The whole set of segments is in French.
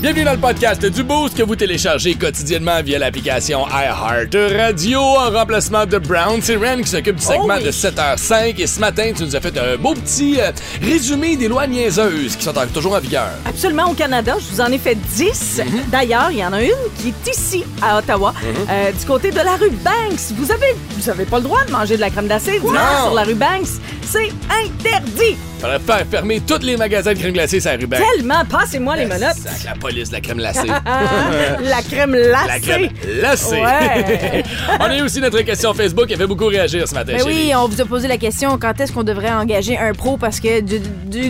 Bienvenue dans le podcast du Boost que vous téléchargez quotidiennement via l'application iHeart Radio. En remplacement de Brown, c'est Ren qui s'occupe du segment de 7h05. Et ce matin, tu nous as fait un beau petit euh, résumé des lois niaiseuses qui sont en- toujours en vigueur. Absolument, au Canada, je vous en ai fait 10. Mhm. D'ailleurs, il y en a une qui est ici, à Ottawa, euh, du côté de la rue Banks. Vous avez, vous avez pas le droit de manger de la crème Non. sur la rue Banks. C'est interdit. Faudrait faire fermer tous les magasins de crème glacée sur la. Tellement, passez-moi les menottes. Sac, la police la crème glacée. la crème glacée. la crème. Ouais. on a eu aussi notre question Facebook qui a fait beaucoup réagir ce matin. Ben chérie. oui, on vous a posé la question quand est-ce qu'on devrait engager un pro? Parce que Dieu,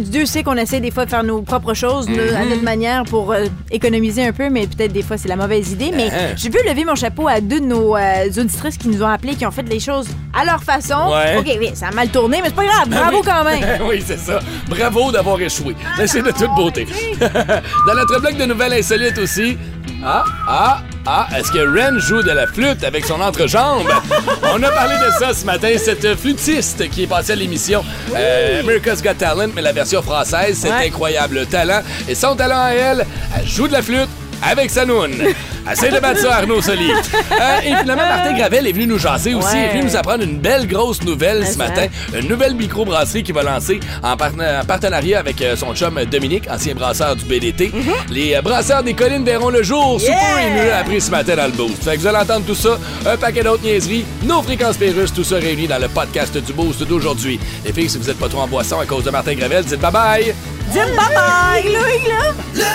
Dieu- sait qu'on essaie des fois de faire nos propres choses à notre manière pour euh, économiser un peu, mais peut-être des fois c'est la mauvaise idée. Mais Uh-huh. je veux lever mon chapeau à deux de nos euh, auditrices qui nous ont appelés, qui ont fait les choses à leur façon. Ouais. OK, oui, ça a mal tourné, mais c'est pas grave. Bravo quand même. oui, c'est ça. Bravo d'avoir échoué. Mais c'est de toute beauté. Dans notre bloc de nouvelles insolites aussi. Ah, ah, ah, est-ce que Ren joue de la flûte avec son entrejambe? On a parlé de ça ce matin, cette flûtiste qui est passée à l'émission euh, America's Got Talent, mais la version française, c'est Ouais. incroyable talent. Et son talent à elle, elle joue de la flûte avec sa noune. Essaye de battre ça, Arnaud Soli. Euh, et finalement, Martin Gravel est venu nous jaser aussi. Il est venu nous apprendre une belle grosse nouvelle ce matin. Une nouvelle microbrasserie qui va lancer en, partenariat avec euh, son chum Dominique, ancien brasseur du BDT. Les euh, brasseurs des collines verront le jour. Super, il nous l'a appris ce matin dans le boost. Fait que vous allez entendre tout ça, un paquet d'autres niaiseries, nos fréquences pérusses, tout ça réuni dans le podcast du boost d'aujourd'hui. Les filles, si vous êtes pas trop en boisson à cause de Martin Gravel, dites bye bye. Dites bye-bye, Louis, là.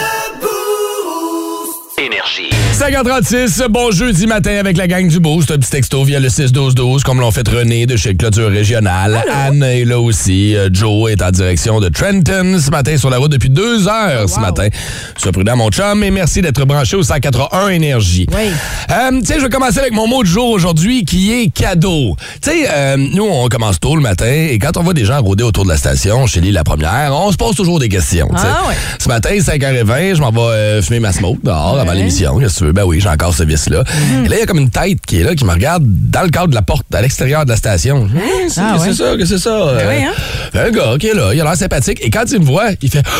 Énergie. 5h36, bon jeudi matin avec la gang du Boost. Un petit texto via le 6-12-12, comme l'ont fait René de chez Clôture Régionale. Anne est là aussi. Euh, Joe est en direction de Trenton ce matin sur la route depuis deux heures ce matin. Sois prudent, mon chum, et merci d'être branché au 181 Énergie. Oui. Euh, tu sais, je vais commencer avec mon mot du jour aujourd'hui qui est cadeau. Tu sais, euh, nous, on commence tôt le matin et quand on voit des gens rôder autour de la station, chez Lille la première, on se pose toujours des questions. Ah ouais. Ce matin, 5h20, je m'en vais euh, fumer ma smoke dehors avant l'émission. Qu'est-ce que tu veux? Ben oui, j'ai encore ce vice-là. Mhm. Et là, il y a comme une tête qui est là, qui me regarde dans le cadre de la porte, à l'extérieur de la station. Hum, c'est- Ah ouais. ça? Qu'est-ce que c'est ça? Euh, oui, hein? Un gars qui est là, il a l'air sympathique. Et quand il me voit, il fait.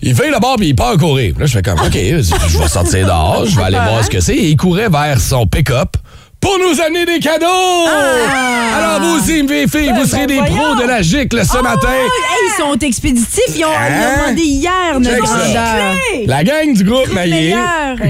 Il fait là-bas, puis il part courir. Là, je fais comme, OK, je vais sortir dehors, je vais aller voir ce que c'est. Et il courait vers son pick-up. Pour nous amener des cadeaux! Alors, vous aussi, mes filles, vous serez ben des pros de la gicle ce matin. Hey, ils sont expéditifs. Ils ont, ils ont Hein? demandé hier notre grandeur. La gang du groupe Maillé.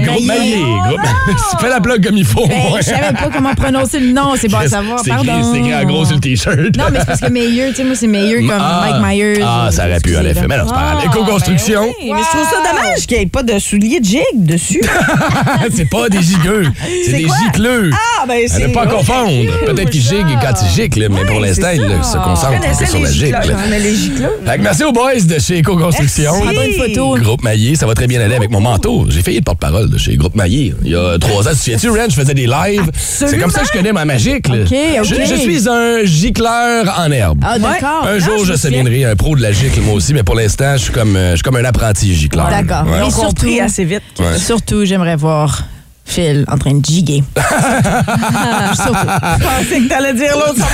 Groupe Maillé. Groupe... Fais la plug comme il faut. Ben, je savais pas comment prononcer le nom. C'est bon à savoir. Pardon. c'est écrit en gros sur le T-shirt. Non, mais c'est parce que meilleur, tu sais, moi, c'est meilleur comme Ah. Mike Myers. Ah, ça aurait pu, en effet. Mais non, c'est pas grave. Ah, Éco-construction, Hey, Mais je trouve ça dommage qu'il n'y ait pas de souliers de jig dessus. c'est pas des gigueux. C'est des gicleux. Ah, ben c'est. ne pas confondre. Peut-être qu'il gigue quand il gicle, mais pour l'instant, il se concentre un peu sur la gicle. Merci aux boys de chez. Bonne photo. Groupe Maillé, ça va très bien aller avec mon manteau. J'ai failli être porte-parole de chez Groupe Maillé. Il y a trois ans, tu te souviens-tu, Ren, je faisais des lives. C'est comme ça que je connais ma magique. Je, je suis un gicleur en herbe. Ah, d'accord. Un jour, je deviendrai un pro de la gicle, moi aussi, mais pour l'instant, je suis comme, euh, comme un apprenti gicleur. D'accord. Ouais. Ils ont surtout- compris assez vite. Ouais. Surtout, j'aimerais voir Phil en train de giguer. Je pensais que t'allais dire l'autre.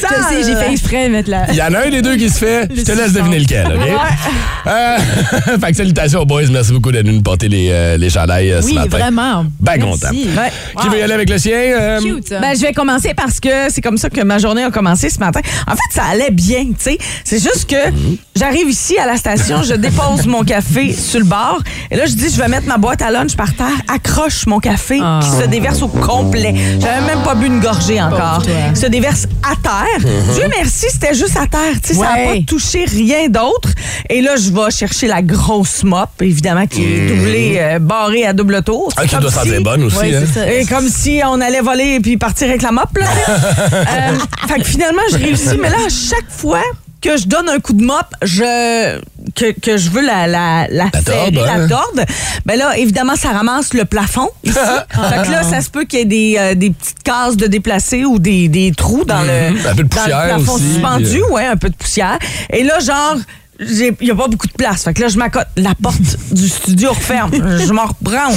Ça Je sais, j'ai fait exprès de mettre la. Il y en a un des deux qui se fait, je te laisse deviner lequel, OK? Euh, fait que salutations aux boys, merci beaucoup d'être venus nous porter les, euh, les chandails euh, ce Oui, matin. vraiment. Ben Merci. content. Ouais. Qui veut y aller avec le sien? euh, Cute, ça. Ben, je vais commencer parce que c'est comme ça que ma journée a commencé ce matin. En fait, ça allait bien, tu sais. C'est juste que j'arrive ici à la station, je dépose mon café sur le bord et là, je dis, je vais mettre ma boîte à lunch par terre, accroche mon café qui se déverse au complet. J'avais même pas bu une gorgée encore. se déverse à terre. Dieu merci, c'était juste à terre, tu sais, ça n'a pas touché rien d'autre. Et là, je vais chercher la grosse mop, évidemment, qui est doublée, euh, barrée à double tour. Ah, qui doit si- sentir bonne aussi. Ouais, hein? ça. et comme si on allait voler et puis partir avec la mop, là. Euh, fait que finalement, je réussis. Mais là, à chaque fois que je donne un coup de mop, je, que, que je veux la, la, la, La serrer, torde, hein? la torde, ben là, évidemment, ça ramasse le plafond ici. fait que là, ça se peut qu'il y ait des, euh, des petites cases de déplacer ou des, des trous dans, le, Un peu de dans le poussière plafond aussi, suspendu. puis, euh, Ouais, un peu de poussière. Et là, genre, il n'y a pas beaucoup de place. Fait que là, je m'accote. La porte du studio referme. Je m'en rebranche.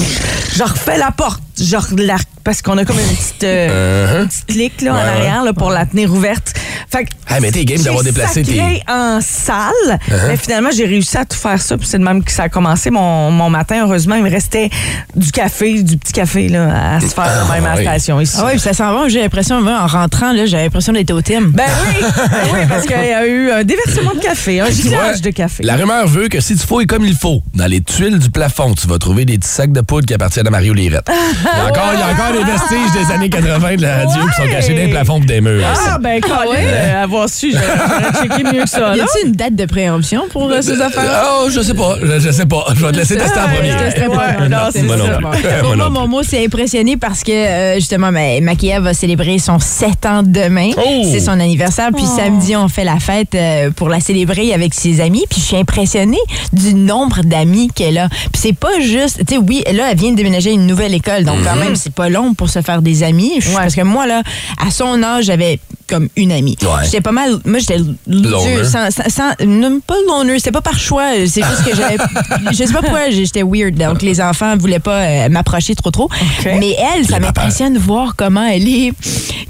Je refais la porte. Je la- parce qu'on a comme une petite, euh, une petite clique là, en Uh-huh. Arrière là, pour la tenir ouverte. Fait que Ah, mais t'es game d'avoir j'ai déplacé tes. Uh-huh. en salle. Mais finalement, j'ai réussi à tout faire ça. Puis c'est de même que ça a commencé mon, mon matin. Heureusement, il me restait du café, du petit café là, à se faire Ah, même à la station ici. Ah oui, puis ça sent bon. J'ai l'impression, moi, en rentrant, là, j'avais l'impression d'être au Tim. Ben oui, ben oui, parce qu'il y a eu un déversement de café, un gilage de café. La rumeur veut que si tu fouilles comme il faut, dans les tuiles du plafond, tu vas trouver des petits sacs de poudre qui appartiennent à Mario Lirette. Il y a encore, il y a encore des vestiges des années 80 de la radio qui sont cachés dans les plafonds et des murs. Ah, ben, Colin, euh, avoir su, j'aurais checké mieux que ça. Y a-t-il une date de préemption pour euh, ces affaires? Oh, je sais pas. Je, je sais pas. Je vais te laisser tester en Ouais, premier. je Pour moi, mon mot, c'est impressionné parce que, euh, justement, ma- Maquilla va célébrer son 7 ans demain. Oh! C'est son anniversaire. Puis samedi, on fait la fête pour la célébrer avec ses amis. Puis je suis impressionnée du nombre d'amis qu'elle a. Puis c'est pas juste... Tu sais, oui, là, elle vient de déménager à une nouvelle école. Donc, Mm-hmm. quand même, c'est pas long pour se faire des amis. Parce que moi, là, à son âge, j'avais comme une amie. Ouais. J'étais pas mal... Moi, j'étais Loner. Sans, sans, sans- non, pas loner. C'était pas par choix. C'est juste que j'avais... je sais pas pourquoi j'étais weird. Donc, les enfants voulaient pas euh, m'approcher trop trop. Mais elle, ça m'impressionne de voir comment elle est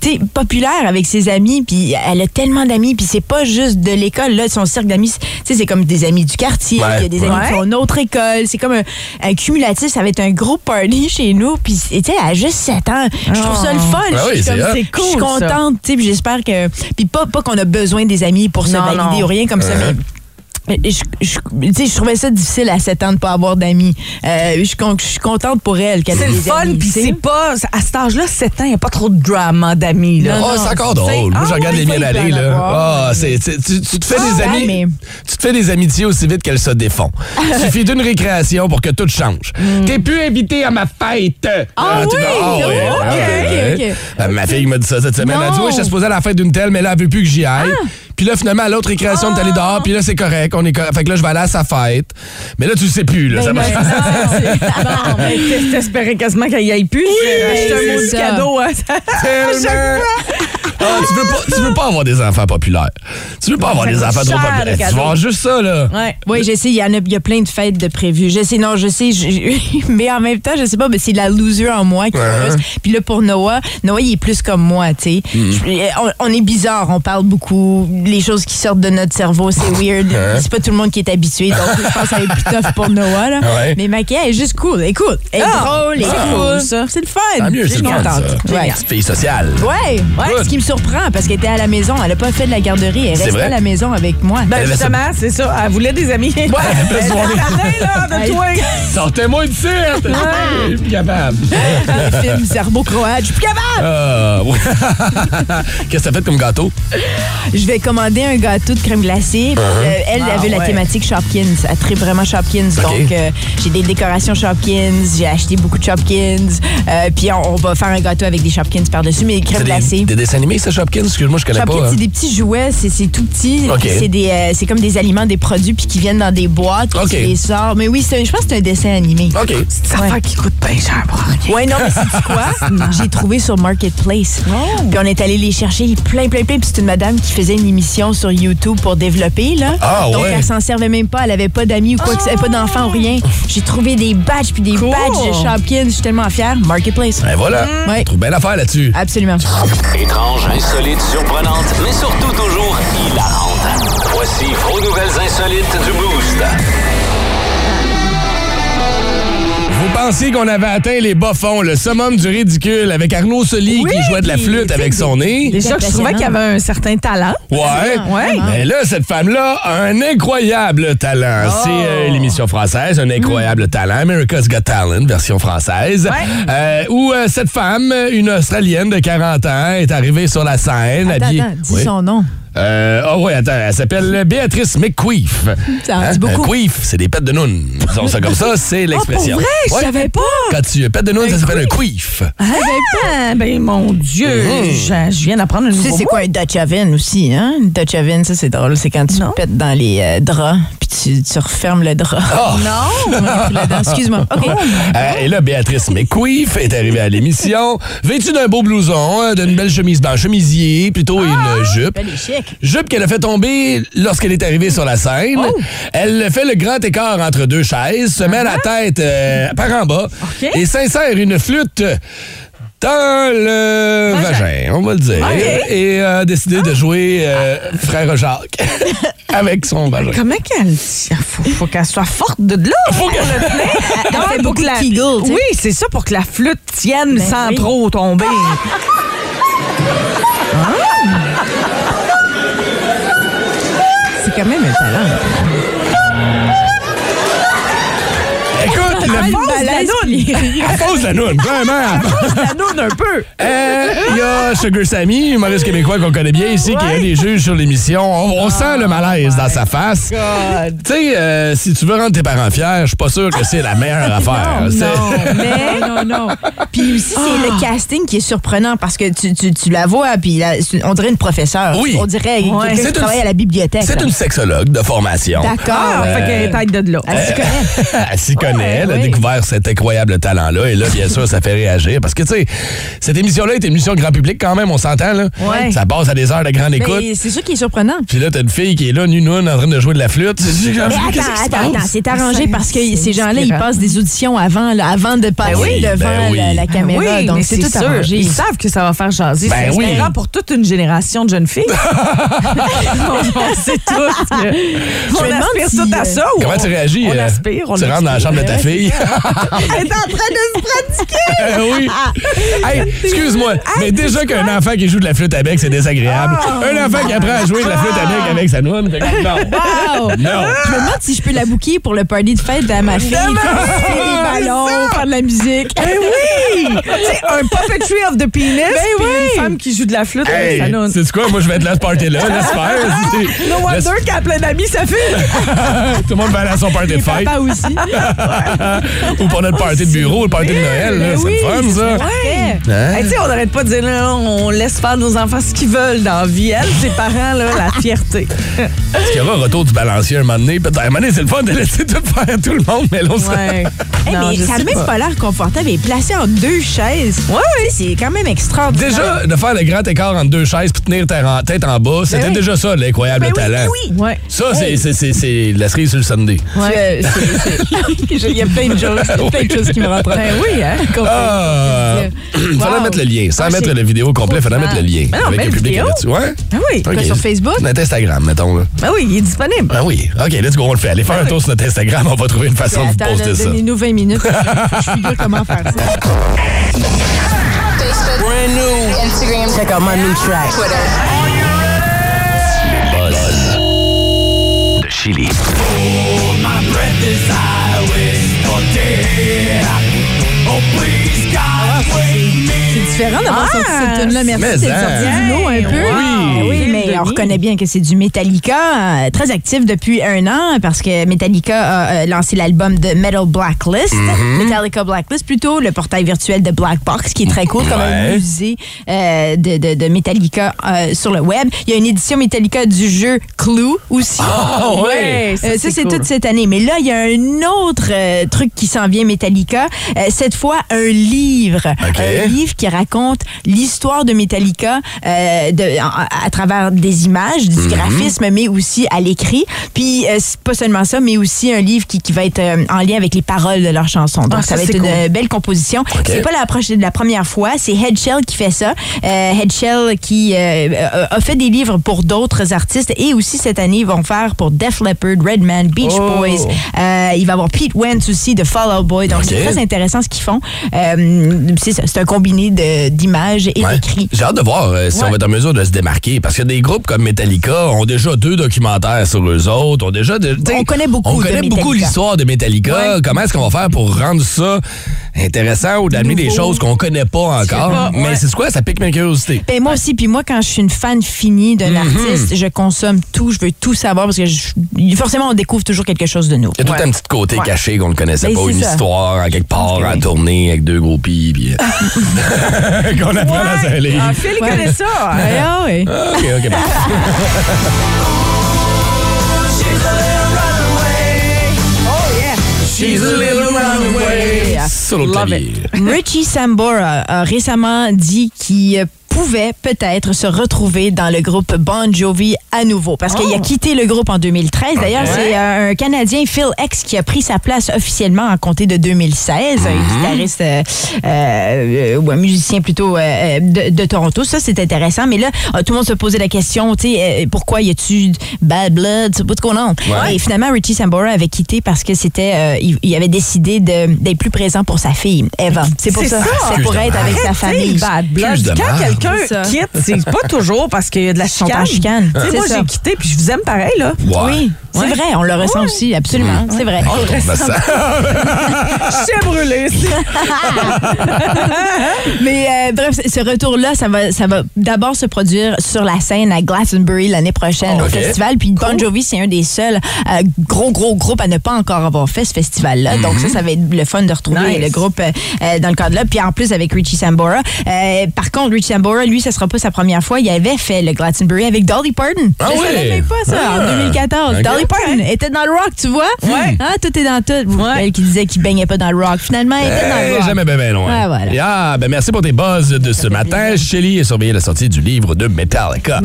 tu sais, populaire avec ses amis. Puis elle a tellement d'amis. Puis c'est pas juste de l'école. Là, son cercle d'amis, tu sais, c'est comme des amis du quartier. Ouais. Il y a des amis qui Ouais. font une autre école. C'est comme un, un cumulatif. Ça va être un gros party chez nous. Puis tu sais, elle a juste 7 ans. Je trouve ça le fun. Ah oui, suis c'est. C'est je suis cool, contente. tu sais, Puis j'espère que... Puis pas, pas qu'on a besoin des amis pour se Non, valider non. ou rien comme ça. Mais je, je, tu sais, je trouvais ça difficile à 7 ans de pas avoir d'amis. Euh, je, suis con- je suis contente pour elle qu'elle ait C'est le fun, puis c'est pas. À cet âge-là, 7 ans, il n'y a pas trop de drama d'amis. Là. Non, Oh, c'est encore drôle. Moi, Ah je regarde les miennes aller, là. avoir. Ah, c'est, tu, tu- tu te fais Ah, des amis. mais- Tu te fais des amitiés aussi vite qu'elles se défont. Il suffit d'une récréation pour que tout change. T'es plus invité à ma fête. Ah tu oui? vas- ah, Oh, ouais, ok, ah, ouais. ok, ok. Euh, Ma fille m'a dit ça cette semaine. Elle a dit. Ouais, je suis supposée à la fête d'une telle, mais là, elle veut plus que j'y aille. Puis là, finalement, à l'autre récréation, t'es allé dehors, puis là, c'est correct. On est correct. Fait que là, je vais aller à sa fête. Mais là, tu le sais plus. Là, ça Ben, Bon, mais t'es- t'espérais quasiment qu'il n'y aille plus. C'est un c'est maudit ça. cadeau. hein. Tellement. Ah, tu, veux pas, tu veux pas avoir des enfants populaires. Tu veux pas avoir Ça des coûte enfants trop cher, populaires. Tu vas cadeau. avoir juste ça, là. Ouais. Oui, je sais, il y en a, il y a plein de fêtes de prévues. Je sais, non, je sais, je- mais en même temps, je sais pas, mais c'est la loser en moi qui Ouais. frustre. Puis là, pour Noah, Noah, il est plus comme moi, tu sais. Hmm. Je- On, on est bizarre, on parle beaucoup. Les choses qui sortent de notre cerveau, c'est weird. C'est pas tout le monde qui est habitué, donc je pense que ça va être plus tough pour Noah, là. Ouais. Mais Maquia est juste cool. Écoute, elle est Ah, drôle, elle est c'est cool. ça. C'est le fun. Tant mieux, Je c'est suis contente. Ouais. Petite fille sociale. Ouais, ouais, Good. ce qui me surprend parce qu'elle était à la maison, elle a pas fait de la garderie, elle C'est restait vrai? à la maison avec moi. Ben Elle avait justement, c'est ça. Elle voulait des amis. Ouais, elle a besoin. là, de toi. Sortez-moi de cirque! Je suis plus capable. le film serbo-croate, je suis plus capable. Ah. Qu'est-ce que t'as fait comme gâteau? Je vais commander un gâteau de crème glacée. Uh-huh. Euh, elle Ah, avait la ouais. thématique Shopkins. Elle tripe vraiment Shopkins. Donc, euh, j'ai des décorations Shopkins. J'ai acheté beaucoup de Shopkins. Euh, puis, on, on va faire un gâteau avec des Shopkins par-dessus, mais crème C'est glacée. des, des dessins animés, ça, Shopkins? Excuse-moi, je connais Shopkins, pas. hein. c'est des petits jouets, c'est tout petit. OK. Puis C'est des, euh, c'est comme des aliments, des produits, puis qui viennent dans des boîtes. puis OK. Tu les sors. Mais oui, je pense que c'est un dessin animé. OK. C'est une affaire qui coûte bien cher pour rien. Ouais, non, mais c'est quoi? J'ai trouvé sur Marketplace. Puis on est allé les chercher plein, plein, plein. Puis c'est une madame qui faisait une émission sur YouTube pour développer, là. Ah, Donc ouais. elle s'en servait même pas. Elle avait pas d'amis ou quoi que ce pas d'enfants ou rien. J'ai trouvé des badges puis des Cool. badges de Shopkins. Je suis tellement fière. Marketplace. Ben voilà. Ouais. Trouve bien l'affaire là-dessus. Absolument. Étrange, insolite, surprenante, mais surtout toujours hilarante. Voici vos nouvelles insolites du Boost. Vous pensiez qu'on avait atteint les bas fonds, le summum du ridicule avec Arnaud Soli Oui, qui jouait de la flûte avec son nez? Déjà que je trouvais qu'il y avait un certain talent. Ouais. Ouais. Mais là, cette femme-là a un incroyable talent. Oh. C'est euh, l'émission française, un incroyable talent. America's Got Talent, version française. Ouais. Euh, où euh, cette femme, une Australienne de 40 ans, est arrivée sur la scène. Attends, habillée- attends, dis Oui. son nom. Euh, oh oui, attends, elle s'appelle Béatrice McQueef. Ça en dit beaucoup. Un queef, c'est des pètes de noun. Disons ça comme ça, c'est l'expression. Oh, vrai? Je Ouais. savais pas. Quand tu pètes de noun, ça s'appelle un queef. Ah, ben, mon Dieu, je, je viens d'apprendre un Tu nouveau sais, c'est quoi un Dutch oven aussi, hein? Une Dutch oven, ça, c'est drôle. C'est quand tu Non. pètes dans les euh, draps, puis tu, tu refermes le drap. Oh. Non! Excuse-moi. OK. Euh, et là, Béatrice McQueef est arrivée à l'émission, vêtue d'un beau blouson, euh, d'une belle chemise blanche, chemisier, plutôt une jupe. Elle est chic. Jupe qu'elle a fait tomber lorsqu'elle est arrivée sur la scène. Oh. Elle fait le grand écart entre deux chaises, se met la tête euh, par en bas et s'insère une flûte dans le vagin, on va le dire. Et a décidé de jouer euh, Frère Jacques avec son vagin. Comment qu'elle. Faut, faut qu'elle soit forte de là. Faut qu'elle- Elle fait pour que la- Kegel. Oui, c'est ça pour que la flûte tienne sans oui. trop tomber. C'est quand même un talent. Écoute, le Une balade, puis- à la noune, vraiment. La noune un peu. Euh, Il y a Sugar Sammy, humoriste québécois qu'on connaît bien ici, qui est un des juges sur l'émission. On, on sent le malaise dans sa face. Tu sais, euh, si tu veux rendre tes parents fiers, je suis pas sûr que c'est la meilleure affaire. C'est- Mais non, non. Puis aussi, c'est le casting qui est surprenant parce que tu, tu, tu la vois, puis là, on dirait une professeure. Oui. On dirait Ouais. quelqu'un qui travaille à la bibliothèque. C'est une sexologue de formation. D'accord. Ah, Euh, fait qu'elle est tête de là. Elle s'y connaît. Elle s'y connaît, elle a. découvert cet incroyable talent-là. Et là, bien sûr, ça fait réagir. Parce que, tu sais, cette émission-là est une émission grand public quand même, on s'entend, là. Ouais. Ça passe à des heures de grande écoute. C'est ça qui est surprenant. Puis là, t'as une fille qui est là, nu en train de jouer de la flûte. Mais attends, attends, attends, c'est arrangé parce que ces gens-là, ils passent des auditions avant, là, avant de passer oui, devant ben oui. la, la caméra. oui, donc c'est tout sûr. arrangé. Ils savent que ça va faire jaser. Ben c'est pour toute une génération de jeunes filles. on sait tous que on me demande aspire si, tout à ça. Comment on- tu réagis? On euh, aspire, on tu rentres dans la chambre de ta fille? Elle est en train de se pratiquer. Euh, oui. Hey, excuse-moi, mais déjà qu'un enfant qui joue de la flûte à bec, c'est désagréable. Un enfant qui apprend à jouer de la flûte à bec avec sa fait que non. Wow! Non. Je me demande si je peux la booker pour le party de fête à ma fille. Des ballons, faire de la musique. Ben oui! tu sais, un puppetry of the penis, puis une femme qui joue de la flûte avec Hey, sa noune. c'est quoi? Moi, je vais être là ce party-là. C'est- No wonder qu'elle a plein d'amis, sa fille. Tout le monde va aller à son party de fête. Papa aussi. Ou pour notre party de bureau, le party de Noël. là. Ben C'est oui, le fun, ça. Ouais. Hein? Hey, tu sais, on n'arrête pas de dire, là, on laisse faire nos enfants ce qu'ils veulent dans la vie. Elle, ses parents, là, la fierté. Est-ce qu'il y aura un retour du balancier un moment donné? Peut-être. Un moment donné, c'est le fun de laisser tout faire à tout le monde, mais là, on Ouais. Hey, Non, mais ça n'a même pas. pas l'air confortable. Il est placé en deux chaises. Sais, C'est quand même extraordinaire. Déjà, de faire le grand écart entre deux chaises puis tenir tête en bas, c'était oui. déjà ça, l'incroyable Ben oui, talent. ben oui. Ouais. Ça, c'est- c'est- c'est c'est la cerise sur le Sunday. Ouais. Il y a plein de choses, il y a plein de choses qui me rentrent. Ben oui, hein? Ah! Wow. Fallait mettre le lien. Sans Ah, mettre le vidéo complet, fallait mettre le lien. Mais non, avec mais le le public là-dessus. Ouais? Ben oui. OK. sur Facebook? Notre Instagram, mettons. Là. Ben oui, il est disponible. Ah oui. OK, let's go, on le fait. Allez faire un tour sur notre Instagram, on va trouver une façon de vous poster ça. donnez-nous 20 minutes. Je figure comment faire ça. Brand new. Instagram. Check out my new track. Twitter. Buzz. De Chili. C'est différent d'avoir Ah, sorti cette tune-là. Merci hein. sorti du lot un peu. Oui. Ah oui, mais Denis. on reconnaît bien que c'est du Metallica, euh, très actif depuis un an, parce que Metallica a euh, lancé l'album de Metal Blacklist, Mm-hmm. Metallica Blacklist, plutôt le portail virtuel de Black Box, qui est très cool, comme un musée euh, de, de, de Metallica euh, sur le web. Il y a une édition Metallica du jeu Clue aussi. Ah, ouais. Ça, c'est cool. toute cette année. Mais là, il y a un autre euh, truc qui s'en vient, Metallica. Euh, cette fois, un livre? Un livre qui raconte l'histoire de Metallica euh, de, à, à travers des images, Mhm. du graphisme, mais aussi à l'écrit. Puis, euh, pas seulement ça, mais aussi un livre qui, qui va être euh, en lien avec les paroles de leurs chansons. Donc, Ah, ça, ça, va être une belle composition. C'est pas la, la première fois. C'est Headshell qui fait ça. Headshell qui a fait des livres pour d'autres artistes et aussi cette année, ils vont faire pour Def Leppard, Redman, Beach Oh. Boys. Il va y avoir Pete Wentz aussi de Fall Out Boy. Donc, c'est très intéressant ce qu'ils font. Euh, c'est un combiné de- d'images et Ouais. d'écrits. J'ai hâte de voir euh, si Ouais. on va être en mesure de se démarquer. Parce que des groupes comme Metallica ont déjà deux documentaires sur eux autres. Ont déjà de- On connaît beaucoup On connaît beaucoup Metallica. l'histoire de Metallica. Ouais. Comment est-ce qu'on va faire pour rendre ça intéressant ou d'amener des choses qu'on connaît pas encore? pas, Mais c'est quoi? Ça pique ma curiosité. Ben, moi aussi, puis moi, quand je suis une fan finie d'un artiste, je consomme tout, je veux tout savoir parce que je- forcément, on découvre toujours quelque chose de nouveau. Il y a tout un petit côté Ouais. caché qu'on ne connaissait Ben, pas. Une ça. histoire en quelque part, en oui. tournée avec deux gros pis. Puis, euh, qu'on apprend dans un livre. Ah, Phil, connaît ça. Ouais, ah ouais. Ah, OK, OK. parfait. She's a little runaway. Sur Love. Richie Sambora a récemment dit qu'il pouvait peut-être se retrouver dans le groupe Bon Jovi à nouveau. Parce qu'il a quitté le groupe en 2013. D'ailleurs, c'est euh, un Canadien, Phil X, qui a pris sa place officiellement en compté de 2016. Un guitariste, euh, euh, ou un musicien plutôt euh, de, de Toronto. Ça, c'est intéressant. Mais là, euh, tout le monde se posait la question, tu sais, euh, pourquoi y a-tu bad blood? What's going on? Et finalement, Richie Sambora avait quitté parce que c'était, euh, il, il avait décidé de- d'être plus présent pour sa fille, Eva. C'est pour C'est ça. ça. C'est pour être avec sa famille. le bad blood. De Quand. Quelqu'un quitte, c'est pas toujours parce qu'il y a de la chicane. chicane. Tu sais, C'est moi, j'ai quitté, puis je vous aime pareil, là. Ouais. Oui, c'est Ouais. vrai, on le ressent aussi, absolument, c'est vrai. Ben, ça- Je suis brûlé. Mais euh, bref, ce- retour-là, ça va, ça va d'abord se produire sur la scène à Glastonbury l'année prochaine au festival. Puis Bon Jovi, c'est un des seuls euh, gros, gros groupes à ne pas encore avoir fait ce festival-là. Donc ça, ça va être le fun de retrouver Nice. le groupe euh, euh, dans le cadre-là. Puis en plus avec Richie Sambora. Euh, par contre, Richie Sambora, lui, ça sera pas sa première fois. Il avait fait le Glastonbury avec Dolly Parton. Ah Je oui? savais même pas ça, en Ah. 2014. Ok. Dolly Parton était dans le rock, tu vois? Ouais. Ah, tout est dans tout. Ouais. Elle qui disait qu'il baignait pas dans le rock. Finalement, elle était dans le Eh, rock. jamais bien ben loin. Ouais, voilà. Et Ah, ben merci pour tes buzz de ce matin. Shelly a surveillé la sortie du livre de Metallica.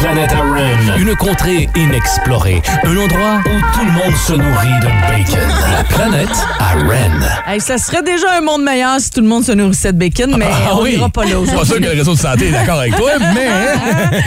Planète Aren, une contrée inexplorée, un endroit où tout le monde se nourrit de bacon. La planète Aren. Hey, ça serait déjà un monde meilleur si tout le monde se nourrissait de bacon, mais Ah on oui. ira pas là aujourd'hui. Réseau de santé est d'accord avec toi, mais...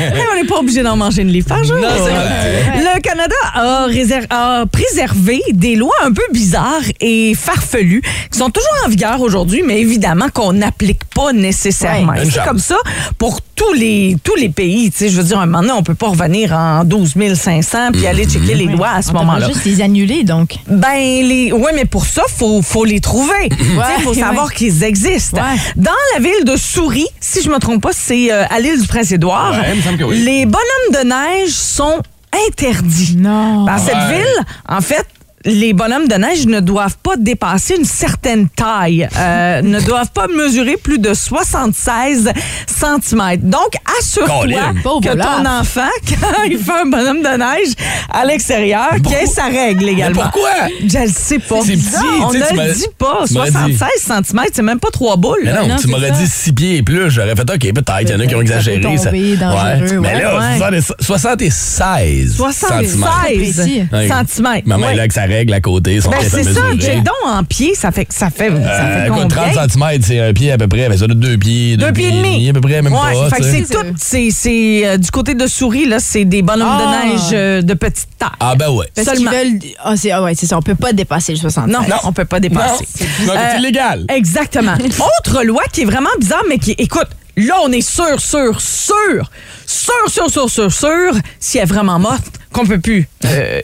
Hey, on n'est pas obligé d'en manger une livre par jour. Non, c'est vrai. Le Canada a, a préservé des lois un peu bizarres et farfelues qui sont toujours en vigueur aujourd'hui, mais évidemment qu'on n'applique pas nécessairement. Ouais. C'est comme ça pour tous les, tous les pays. Tu sais, je veux dire, un moment donné, on peut pas revenir en 12 500 puis aller checker les lois à ce moment-là. juste les annuler, donc. Ben, les. Oui, mais pour ça, faut, faut les trouver. Il faut savoir ouais. qu'ils existent. Ouais. Dans la ville de Souris, si je me trompe pas, c'est euh, à l'île du Prince-Édouard, Ouais, il me semble que oui. les bonhommes de neige sont interdits. Non. Dans cette Ouais. ville, en fait, les bonhommes de neige ne doivent pas dépasser une certaine taille, euh, ne doivent pas mesurer plus de 76 cm. Donc, assure-toi que ton enfant, quand il fait un bonhomme de neige à l'extérieur, qu'il ait sa règle également? pourquoi? Je le sais pas. C'est petit, On ne le dit pas. tu m'aurais dit. 76 cm, c'est même pas trois boules. Mais non, Non, tu m'aurais ça. dit 6 pieds et plus, j'aurais fait OK, peut-être, il y en a qui ont Ça exagéré. peut tomber dangereux, Mais ouais, là, ouais. 76 76 Précis. Ouais. cm. Maman est là avec sa règle à côté, son Ben, c'est ça. donc en pied, ça fait, ça fait, ça Euh, fait écoute, combien? 30 cm, c'est un pied à peu près. Ben, ça doit être deux pieds. Deux pieds et demi. à peu près, même ouais, pas. c'est tout. C'est, c'est, euh, du côté de souris, là, c'est des bonhommes Ah. de neige euh, de petite taille. Ah, ben ouais. Parce Seulement. veulent. Ah, c'est ah ouais, c'est ça. On peut pas dépasser le 60. Non, on peut pas dépasser. Non, c'est Euh, illégal. Exactement. Autre loi qui est vraiment bizarre, mais qui, écoute, là, on est sûr, sûr, sûr, sûr, sûr, sûr, sûr, sûr, si elle est vraiment morte, qu'on peut plus euh,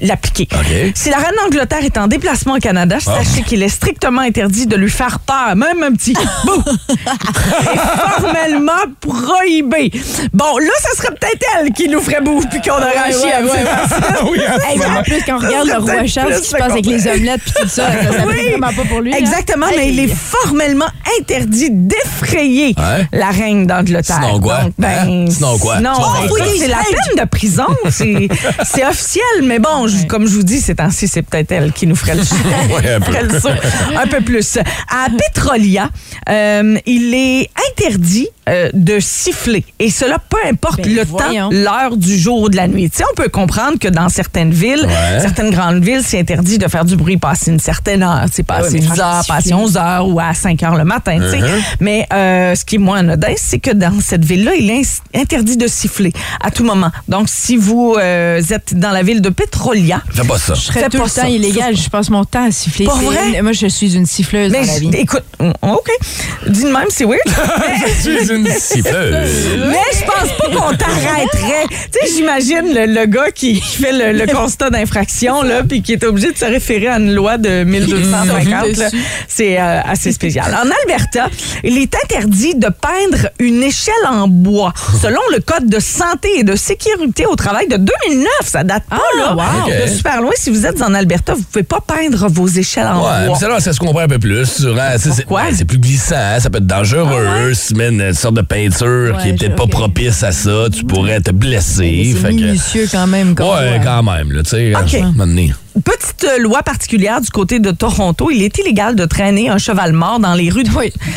l'appliquer. Si la reine d'Angleterre est en déplacement au Canada, Ah. sachez qu'il est strictement interdit de lui faire peur, même un petit bouh. est formellement prohibé. Bon, là, ça serait peut-être elle qui nous ferait bouffe puis qu'on aurait chier ouais, ses oui. Hey, en plus, quand on regarde le roi Charles, ce qui se passe avec le les omelettes puis tout ça, ça Oui. vraiment pas pour lui. hein. Exactement, mais il est formellement interdit d'effrayer Ouais. la reine d'Angleterre. Sinon quoi? Donc, ben, Sinon quoi? Non, ça. c'est la peine de prison. C'est c'est officiel, mais bon, je- comme je vous dis, ces temps-ci, c'est peut-être elle qui nous ferait le, Ouais, un peu. ferait le saut un peu plus. À Petrolia, euh, il est interdit euh, de siffler. Et cela, peu importe Ben, le voyons. temps, l'heure du jour ou de la nuit. Tu sais, on peut comprendre que dans certaines villes, Ouais. certaines grandes villes, c'est interdit de faire du bruit passer une certaine heure. C'est ouais, passer mais 10 faire heures, passer 11 heures ou à 5 heures le matin. Uh-huh. Mais euh, ce qui est moins anodin, c'est que dans cette ville-là, il est interdit de siffler à tout moment. Donc, si vous euh, êtes dans la ville de Petrolia, Fais pas ça. Je serais Fais tout pas le temps ça. illégal. Je passe mon temps à siffler. Pas C'est- vrai? Moi, je suis une siffleuse mais dans la vie. je- écoute, mm, OK, dis de même, c'est weird. Tu es une siffleuse. Mais je pense pas qu'on t'arrêterait. Tu sais, j'imagine le, le gars qui, qui fait le, le constat d'infraction, là, puis qui est obligé de se référer à une loi de 1250. là. C'est euh, assez spécial. En Alberta, il est interdit de peindre une échelle en bois, selon le Code de santé et de sécurité au travail de 2009. Ça date pas, là, wow. de super loin. Si vous êtes en Alberta, vous pouvez pas peindre vos échelles en Ouais, bois. ça, ça se comprend un peu plus. C'est- ouais, plus glissant, hein, ça peut être dangereux. Si tu mets une sorte de peinture qui est peut-être pas propice à ça, tu pourrais te blesser. C'est que- minutieux quand même. comme Ouais, quand même, là, tu sais. Petite loi particulière du côté de Toronto. Il est illégal de traîner un cheval mort dans les rues de,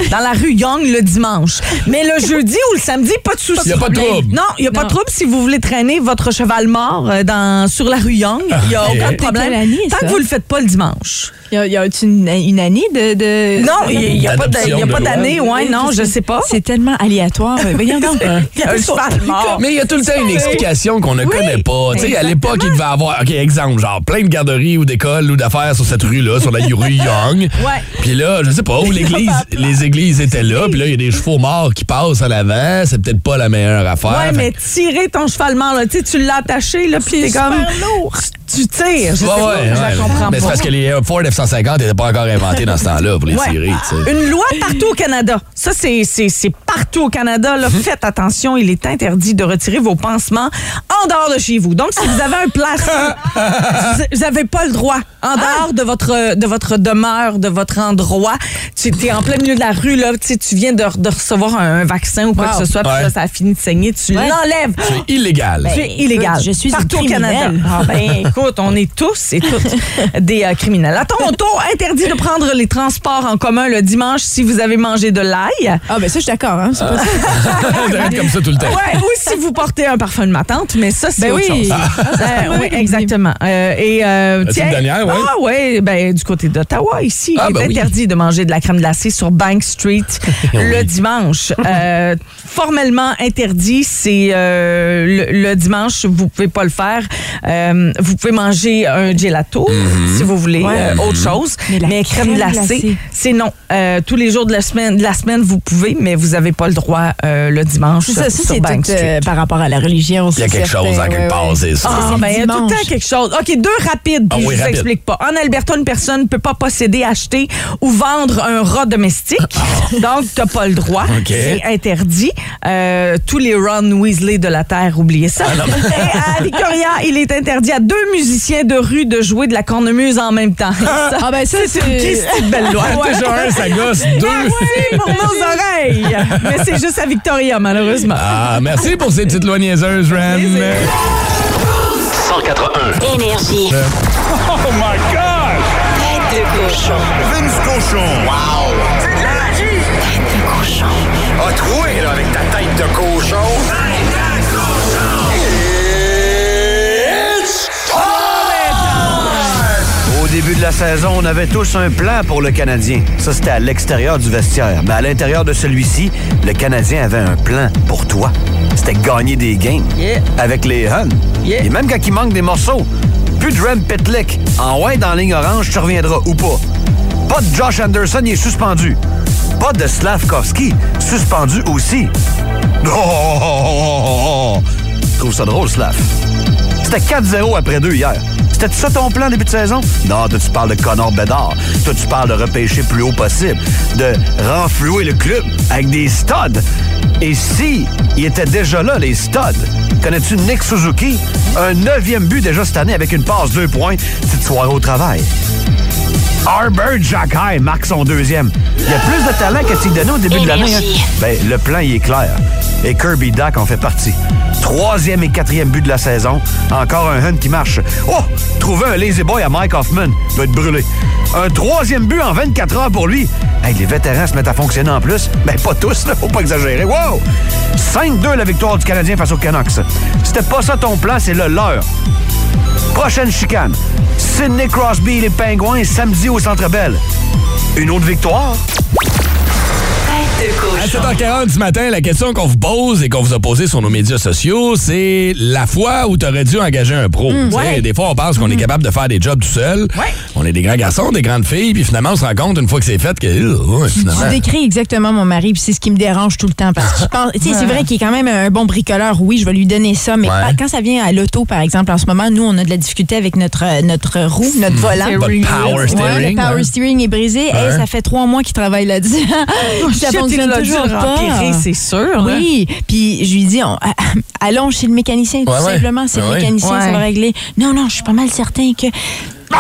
dans la rue Young le dimanche. Mais le jeudi ou le samedi, pas de souci. Il y a pas de trouble. Non, il n'y a pas de trouble si vous voulez traîner votre cheval mort euh, dans, sur la rue Young. Il n'y a Ok. aucun problème. année, Tant ça? que vous le faites pas le dimanche. Y a, y a une, une année de. de- Non, il n'y a, pas d'année. Ouais, non, je sais pas. C'est tellement aléatoire. Voyons donc. Il y a un cheval mort. Mais il y a tout le temps une explication qu'on ne connaît pas. Tu sais, à l'époque, il devait avoir, OK, exemple, genre plein de garderies ou d'écoles ou d'affaires sur cette rue-là, sur la rue Young. Ouais. Puis là, je sais pas, où l'église, les églises étaient là, puis là, il y a des chevaux morts qui passent à l'avant. C'est peut-être pas la meilleure affaire. Ouais, Fait mais tirer ton cheval mort, là, tu sais, tu l'as attaché, là, puis t'es comme. Tu tu tires. Je sais Ouais, pas, ouais, je la comprends Mais c'est pas. parce que les Ford F-150 n'étaient pas encore inventés dans ce temps-là pour les Ouais. tirer. Une loi partout au Canada. Ça, c'est c'est- c'est partout au Canada. Là. Faites attention, il est interdit de retirer vos pansements en dehors de chez vous. Donc, si vous avez un place, vous n'avez pas le droit. En dehors de votre, de votre demeure, de votre endroit, tu es en plein milieu de la rue, là, tu viens de, de recevoir un, un vaccin ou quoi Wow. que ce soit, puis là, ça a fini de saigner, tu Ouais. l'enlèves. C'est illégal. C'est illégal. écoute, je suis Partout au Canada. Ah ben, écoute, on est tous et toutes des euh, criminels. À Toronto, interdit de prendre les transports en commun le dimanche si vous avez mangé de l'ail. Ah, ben ça, je suis d'accord. Hein, c'est pas ça. D'être comme ça tout le temps. Ouais, ou si vous portez un parfum de ma tante, mais ça, c'est Ben autre oui. chose. Euh, oui, exactement. Euh, et, euh, tiens- dernière, ouais? Ah, oui, ben, du côté d'Ottawa, ici, Ah, il est ben oui. interdit de manger de la crème glacée sur Bank Street le dimanche. Euh, formellement interdit, c'est euh, le, le dimanche, vous pouvez pas le faire. Euh, vous pouvez manger un gelato, Mm-hmm. si vous voulez, Ouais. euh, autre chose. Mais Mais, la crème, crème glacée, glacée. c'est non. Euh, tous les jours de la semaine, de la semaine, vous pouvez, mais vous avez pas le droit euh, le dimanche C'est ça, ça, sur c'est Bank tout Street. euh, par rapport à la religion. Il y a quelque chose en quelque part, c'est ça. Ah, c'est ben, il y a tout le temps quelque chose. OK, deux rapides, puis Ah oui, je vous rapide. explique pas. En Alberta, une personne ne peut pas posséder, acheter ou vendre un rat domestique. Donc, tu n'as pas le droit. Ah. C'est interdit. Euh, tous les Ron Weasley de la Terre, oubliez ça. Ah, Et à Victoria, il est interdit à deux musiciens de rue de jouer de la cornemuse en même temps. Ça, Ah, ben ça, c'est une Christie de belle loi. Déjà un, ça gosse. Deux. Merci pour nos oreilles. Mais c'est juste à Victoria, malheureusement. Ah, merci pour ces petites lois niaiseuses, Ren. 181. Énergie. Oh my God! Tête de cochon. Vince cochon. Wow! C'est de la magie! Tête de cochon. A troué, là, avec ta tête de cochon. Début de la saison, on avait tous un plan pour le Canadien. Ça, c'était à l'extérieur du vestiaire. Mais à l'intérieur de celui-ci, le Canadien avait un plan pour toi. C'était gagner des games. Yeah. Avec les Huns. Yeah. Et même quand il manque des morceaux. Plus de Rem Pitlick. En white dans la ligne orange, tu reviendras ou pas. Pas de Josh Anderson, il est suspendu. Pas de Slavkovski, suspendu aussi. Oh, oh, oh, oh, oh, oh. Je trouve ça drôle, Slav. C'était 4-0 après deux hier. C'était ça ton plan début de saison? Non, toi, tu parles de Connor Bedard. Toi, tu parles de repêcher plus haut possible, de renflouer le club avec des studs. Et si il était déjà là, les studs, connais-tu Nick Suzuki? Un neuvième but déjà cette année avec une passe deux points, petite soirée au travail. Arbor Jacky marque son deuxième. Il y a plus de talent que tu donné au début de l'année. hein? Ben, le plan, il est clair. Et Kirby Duck en fait partie. Troisième et quatrième but de la saison. Encore un Hunt qui marche. Oh! Trouver un lazy boy à Mike Hoffman. Doit être brûlé. Un troisième but en 24 heures pour lui. Hey, les vétérans se mettent à fonctionner en plus. Ben, pas tous, là. Faut pas exagérer. Wow! 5-2 la victoire du Canadien face aux Canucks. C'était pas ça ton plan, c'est le leur. Prochaine chicane. Sidney Crosby et les Pingouins samedi au Centre Bell. Une autre victoire? À cochon. 7h40 ce matin, la question qu'on vous pose et qu'on vous a posée sur nos médias sociaux, c'est la fois où tu aurais dû engager un pro? Ouais. Des fois, on pense qu'on est capable de faire des jobs tout seul. Ouais. On est des grands garçons, des grandes filles, puis finalement, on se rend compte une fois que c'est fait que euh, ouais. Tu décris exactement mon mari, puis c'est ce qui me dérange tout le temps. Parce qu'il pense, tu sais, c'est vrai qu'il est quand même un bon bricoleur. Oui, je vais lui donner ça, mais quand ça vient à l'auto, par exemple, en ce moment, nous, on a de la difficulté avec notre, euh, notre roue, notre volant. Votre power steering. le power ouais. steering est brisé. Ça fait trois mois qu'il travaille là-dessus. fonctionne toujours pas. c'est sûr. Oui, puis je lui dis, on- allons chez le mécanicien, tout Ouais, simplement. C'est Ouais, le ouais. mécanicien, ça va régler. Non, non, je suis pas mal certain que Mais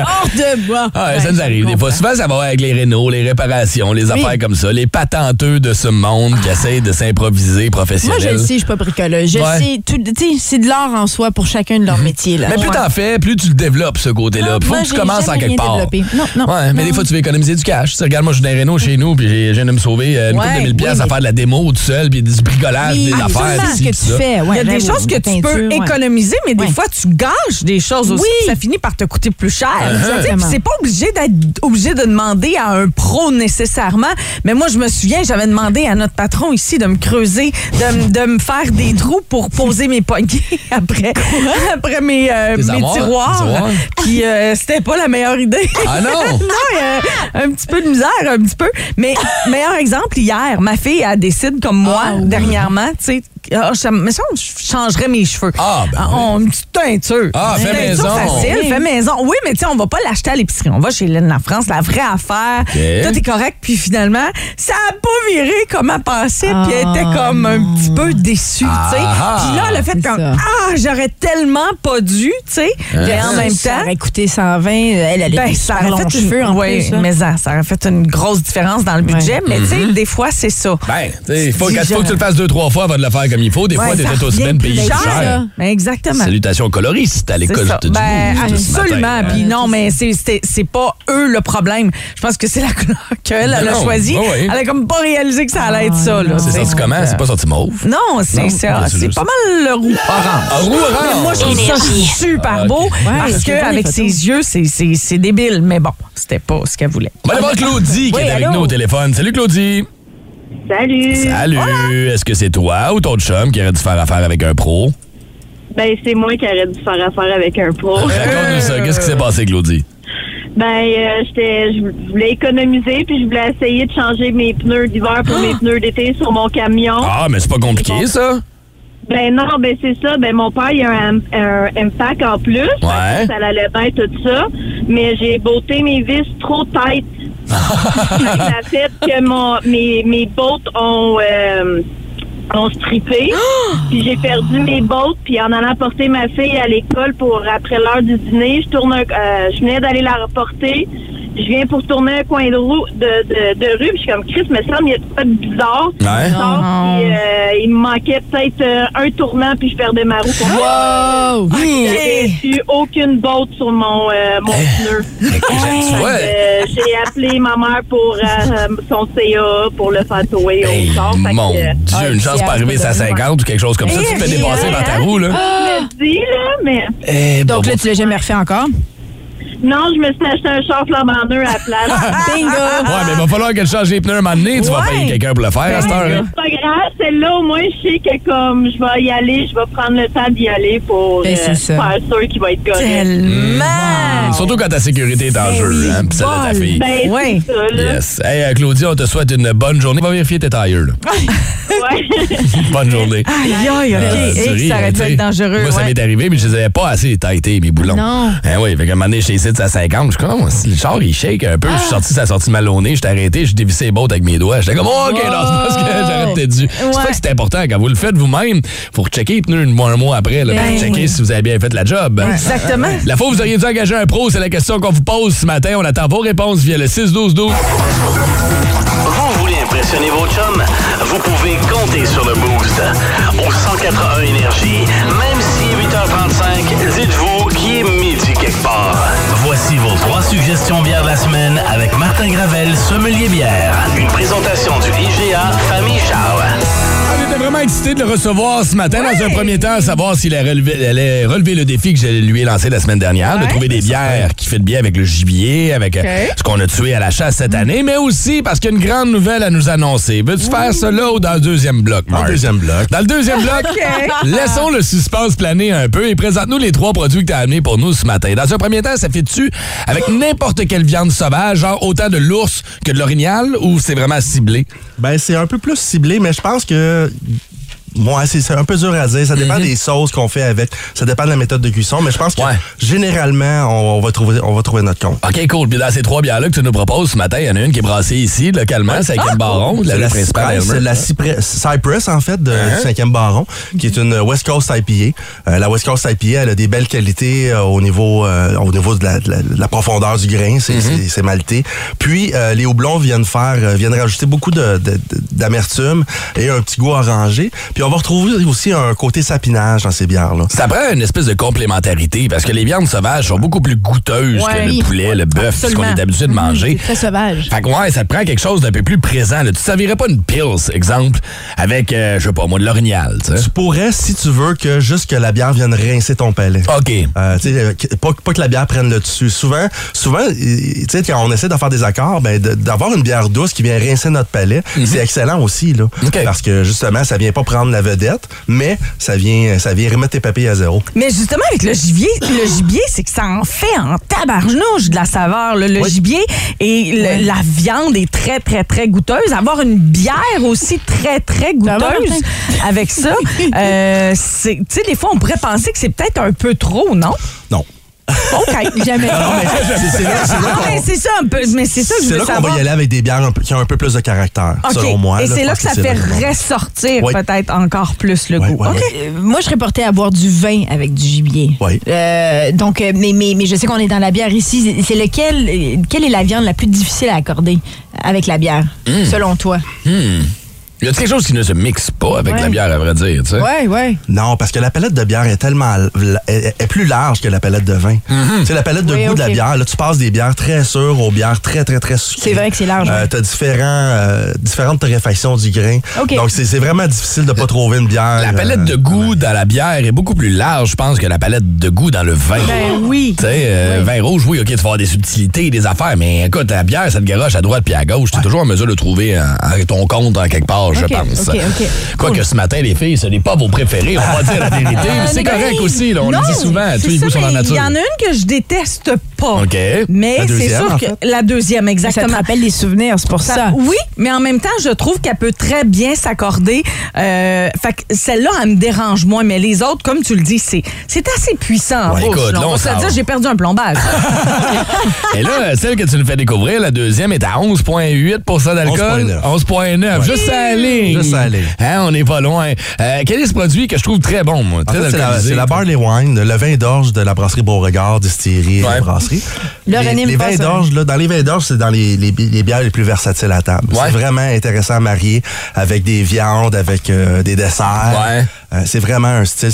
hors de moi. Ah, ouais, ça nous arrive des fois. Souvent, ça va avec les rénaux, les réparations, les affaires comme ça. Les patenteux de ce monde qui essayent de s'improviser Moi, professionnels. je le sais, je suis pas bricoleuse. Je Ouais. sais, tout- tu sais, c'est de l'art en soi pour chacun de leur métier. Là. Mais plus t'en fais, plus tu le développes, ce côté-là. Non, Faut moi, que tu commences en quelque part. développé. Non, non, Ouais, mais non. des fois, tu veux économiser du cash. Tu sais, regarde, moi, je suis dans un Renault chez nous, puis j'ai- je viens de me sauver euh, une Ouais, couple de mille pièces à faire de la démo tout seul, puis du bricolage, Oui, des affaires. Il y a des choses que tu peux économiser, mais des fois, tu gâches des choses aussi. Oui. Ça finit par te coûter plus cher. Sais, Exactement. puis C'est pas obligé d'être obligé de demander à un pro nécessairement. Mais moi, je me souviens, j'avais demandé à notre patron ici de me creuser, de, de me faire des trous pour poser mes poignées après, après mes, euh, mes tiroirs. tiroirs. Puis euh, c'était pas la meilleure idée. Ah non? non, euh, un petit peu de misère, un petit peu. Mais meilleur exemple, hier, ma fille, elle décide comme moi, Ah, dernièrement, tu sais, ah, je- mais ça, je changerais mes cheveux. Ah, ben oui. on- une petite teinture. Ah, Une fais teinture maison. facile, Oui. fais maison. Oui, mais tu sais, on va pas l'acheter à l'épicerie. On va chez Lynn La France, la vraie affaire. Tout est correct. Puis finalement, ça a pas viré comme elle pensait. Puis elle était Ah, comme un petit peu déçue, tu sais. Ah. Puis là, a fait comme, ça. ah, j'aurais tellement pas dû, tu sais. Mais en même Ça temps, aurait coûté 120. Elle, elle ben, a ça aurait fait cheveux une, en ouais, plus. hein. mais ça, ça aurait fait une grosse différence dans le budget. Mais tu sais, des fois, c'est ça. Ben, tu sais, faut, dis, faut que tu le fasses deux, trois fois avant de le faire comme il faut. Des Ouais, fois, t'es ça peut-être aussi revient bien de payer plus plus cher. cher. Ben, exactement. Salutations coloristes à l'école du Ben, absolument. Puis non, mais c'est- pas eux le problème. Je pense que c'est la couleur qu'elle elle a choisie. Elle a comme pas réalisé que ça allait être ça. C'est sorti comment? C'est pas sorti mauve? Non, c'est ça. juste- pas mal le roux orange. Ah, roux Mais orange! moi, je trouve ça super Ah, beau parce c'est que beau, avec les ses yeux, c'est- débile. Mais bon, c'était pas ce qu'elle voulait. On va aller voir Claudie qui est avec nous au téléphone. Salut Claudie! Salut. Salut! Est-ce que c'est toi ou ton chum qui aurait dû faire affaire avec un pro? Ben, c'est moi qui aurais dû faire affaire avec un pro. Raconte-nous ça. Qu'est-ce qui s'est passé, Claudie? Ben, euh, j'étais, je voulais économiser, puis je voulais essayer de changer mes pneus d'hiver pour mes pneus d'été sur mon camion. Ah, mais c'est pas compliqué, ça? Ben non, ben c'est ça. Ben mon père, il a un, un MPAC en plus. Ouais. Ça allait bien, tout ça. Mais j'ai botté mes vis trop têtes. Ça a fait que mon, mes, mes bottes ont, euh, ont strippé. puis j'ai perdu mes bottes. Puis en allant porter ma fille à l'école pour après l'heure du dîner, je tourne un- euh, je venais d'aller la reporter. Je viens pour tourner un coin de, roue, de, de, de rue, puis je suis comme Chris, mais ça, il y a pas de bizarre. Ouais. Puis, euh, il me manquait peut-être euh, un tournant, puis je perdais ma roue. Wow! J'avais eu aucune botte sur mon, euh, mon pneu. Euh, J'ai appelé ma mère pour euh, son CA pour le faire tower Hey, au sort. Mon que, Dieu, une chance pas arriver à 50 ou quelque chose comme ça. Tu te fais Eh, dépasser eh, par ta roue, là. je dis, là, mais Eh, Donc bon, là, tu l'as jamais refait encore? Non, je me suis acheté un char flambant neuf à la place. Bingo! Ouais, mais il va falloir qu'elle change les pneus un moment donné. Tu vas Ouais. payer quelqu'un pour le faire à cette heure. hein. C'est pas grave, celle-là, au moins, je sais que comme je vais y aller, je vais prendre le temps d'y aller pour Ben, euh, c'est ça. faire sûr qu'il va être correct. Tellement! Surtout quand ta sécurité est en Ben jeu, oui, hein, pis celle de ta bol. fille. Ben, Ouais. c'est ça, là. Yes. Hey, euh, Claudia, on te souhaite une bonne journée. Va vérifier tes tailleurs, là. Ouais. bonne journée. Aïe, aïe, OK. Ah, tu Hey, ris, ça aurait hein, t'sais. être dangereux. Moi, ça ouais. m'est arrivé, mais je les avais pas assez taillés, mes boulons. Non. Hein, oui, fait qu'à un moment donné, chez ici, à 50, je suis comme, oh, le char, il shake un peu. Je suis sorti, ça a sorti mal au nez, j'étais arrêté, j'ai dévissé les bottes avec mes doigts. J'étais comme, oh, OK, non, c'est pas ce que j'aurais peut-être dû. C'est que important. Quand vous le faites vous-même, faut checker les pneus une mois, un mois après, là, Ben checker oui. si vous avez bien fait la job. Exactement. La fois où vous auriez dû engager un pro, c'est la question qu'on vous pose ce matin. On attend vos réponses via le 6-12-12. Vous voulez impressionner vos chums? Vous pouvez compter sur le Boost. Au 181 Énergie, même si 8h35, dites-vous suggestions bières de la semaine avec Martin Gravel, sommelier bière. Une présentation du IGA Famille vraiment excité de le recevoir ce matin. Dans un premier temps, à savoir s'il allait relever, le défi que je lui ai lancé la semaine dernière, de trouver des bières qui fit bien avec le gibier, avec euh, ce qu'on a tué à la chasse cette année, mais aussi parce qu'il y a une grande nouvelle à nous annoncer. Veux-tu faire ça là ou dans le deuxième bloc, Marc? deuxième bloc. Dans le deuxième bloc, laissons le suspense planer un peu et présente-nous les trois produits que tu as amenés pour nous ce matin. Dans un premier temps, ça fait-tu avec n'importe quelle viande sauvage, genre autant de l'ours que de l'orignal, ou c'est vraiment ciblé? Ben, c'est un peu plus ciblé, mais je pense que Moi, c'est c'est un peu dur à dire. Ça dépend des sauces qu'on fait avec. Ça dépend de la méthode de cuisson. Mais je pense que Ouais. généralement, on, on va trouver, on va trouver notre compte. OK, cool. Puis dans ces trois bières-là que tu nous proposes ce matin, il y en a une qui est brassée ici, localement, c'est avec baron, de la C'est rue la, principale. C'est la Cypress- en fait, de, du 5e baron, qui est une West Coast IPA. Euh, la West Coast IPA, elle a des belles qualités euh, au niveau euh, au niveau de la, de la- de la profondeur du grain, c'est c'est- c'est maltais. Puis, euh, les houblons viennent faire, euh, viennent rajouter beaucoup de- de- d'amertume et un petit goût orangé. Puis, on va retrouver aussi un côté sapinage dans ces bières-là. Ça prend une espèce de complémentarité parce que les viandes sauvages sont beaucoup plus goûteuses Ouais. que le poulet, le bœuf, ce qu'on est habitué de manger. C'est très sauvage. Fait que ouais, ça te prend quelque chose d'un peu plus présent. là. Tu servirais pas une Pils, exemple, avec, euh, je sais pas moi, de l'orignal, tu sais? Tu pourrais, si tu veux, que juste que la bière vienne rincer ton palais. OK. Euh, tu sais, euh, pas, pas que la bière prenne le dessus. Souvent, souvent, euh, tu sais, quand on essaie de faire des accords, ben, d'avoir une bière douce qui vient rincer notre palais, c'est excellent aussi, là. Mhm. OK. Parce que justement, ça vient pas prendre la vedette, mais ça vient, ça vient remettre tes papilles à zéro. Mais justement, avec le gibier, le gibier, c'est que ça en fait en tabarnouche de la saveur. là. Le Oui. gibier et le- la viande est très, très, très goûteuse. Avoir une bière aussi très, très va, goûteuse avec ça, euh, c'est- tu sais, des fois, on pourrait penser que c'est peut-être un peu trop, non? OK. Jamais. C'est c'est ça un peu. Mais c'est ça que je c'est veux là qu'on va y aller avec des bières un peu- qui ont un peu plus de caractère, OK. selon moi. Et c'est là que ça fait ressortir Oui. peut-être encore plus le Ouais, goût. ouais, OK. ouais. Euh, moi, je serais portée à boire du vin avec du gibier. Oui. Euh, donc, euh, mais, mais, mais je sais qu'on est dans la bière ici. C'est lequel, euh, quelle est la viande la plus difficile à accorder avec la bière, selon toi? Il y a quelque chose qui ne se mixe pas avec Ouais. la bière, à vrai dire, tu sais. Ouais, ouais. Non, parce que la palette de bière est tellement est, est plus large que la palette de vin. Tu sais, la palette de Oui, goût de la bière, là, tu passes des bières très sûres aux bières très, très, très sucrées. C'est vrai que c'est large, Euh. T'as différents, euh, différentes torréfactions du grain. Ok. Donc, c'est c'est vraiment difficile de pas trouver une bière. La palette euh, de goût dans la bière est beaucoup plus large, je pense, que la palette de goût dans le vin. Ben oui. Tu sais, euh, vin rouge, oui, OK, tu vas avoir des subtilités, des affaires, mais écoute, la bière, ça te garoche à droite puis à gauche. Tu es toujours en mesure de trouver un- un- ton compte en quelque part, je pense. Quoique ce matin, les filles, ce n'est pas vos préférés, on va dire la vérité. mais c'est correct aussi, là, on Non, le dit souvent, tous les ça, goûts sont dans la nature. Il y en a une que je déteste pas. OK. Mais La c'est deuxième, sûr en que fait. la deuxième, Ça te exactement. rappelle des souvenirs, c'est pour ça. Ça- Oui, mais en même temps, je trouve qu'elle peut très bien s'accorder. Euh, fait que celle-là, elle me dérange moins, mais les autres, comme tu le dis, c'est, c'est assez puissant. en Ouais, bouche, écoute, là. là, on va se le dire, j'ai perdu un plombage. Et là, celle que tu nous fais découvrir, la deuxième est à 11,8% d'alcool. 11,9. 11,9. Juste à la ligne. Juste à la ligne. Hein, on n'est pas loin. Euh, quel est ce produit que je trouve très bon, moi? En Très fait, c'est la, alcoolisé. c'est la barley wine, le vin d'orge de la brasserie Beauregard, distillerie Ouais. et les, vins d'orge, là, dans les vins d'orge, c'est dans les, les, les bières les plus versatiles à table. Ouais. C'est vraiment intéressant à marier avec des viandes, avec euh, des desserts. Ouais. Euh, c'est vraiment un style.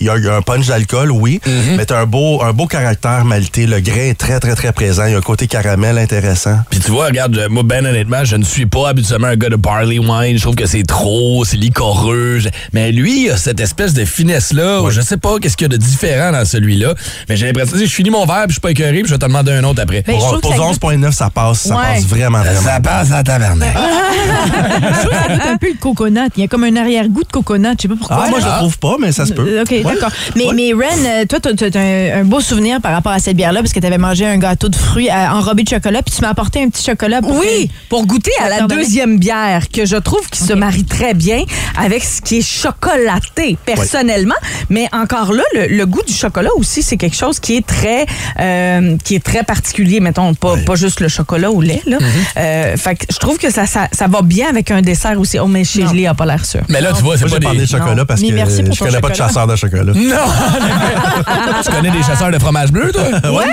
Il y, a- il y a un punch d'alcool, oui, Mm-hmm. mais t'as un beau, un beau caractère maltais. Le grain est très, très, très présent. Il y a un côté caramel intéressant. Puis tu vois, regarde, euh, moi, ben honnêtement, je ne suis pas habituellement un gars de barley wine. Je trouve que c'est trop, c'est licoreux. Mais lui, il a cette espèce de finesse-là. où Je sais pas qu'est-ce qu'il y a de différent dans celui-là. Mais j'ai l'impression, je finis mon verre, puis je suis pas écœuré, puis je vais te demander un autre après. Ben, Pour, trouve pour que du ça 11.9, ça passe, ça Ouais. passe vraiment, vraiment. Ça passe à la taverne. Ça goûte un peu le coconut. Il y a comme un arrière-goût de coconut. Je sais pas pourquoi. Ah, moi, je le trouve pas, mais ça se peut. Euh, OK, Ouais. d'accord. Mais, Ouais. mais Ren, euh, toi, tu as, un, un beau souvenir par rapport à cette bière-là, parce que tu avais mangé un gâteau de fruits euh, enrobé de chocolat, puis tu m'as apporté un petit chocolat. Pour Oui, pour goûter à la deuxième bière que je trouve qui se marie très bien avec ce qui est chocolaté personnellement. Mais encore là, le, le goût du chocolat aussi, c'est quelque chose qui est très, euh, qui est très particulier. Mettons pas, pas juste le chocolat au lait. Là. Euh, fait que je trouve que ça, ça, ça va bien avec un dessert aussi. Oh mais chez Non. Julie a pas l'air sûr. Mais là, tu vois, c'est Moi, pas j'ai parlé de des... chocolat parce Mais que merci pour je connais pas de chocolat. chasseur de chocolat. Non! tu connais des chasseurs de fromage bleu, toi? Ouais,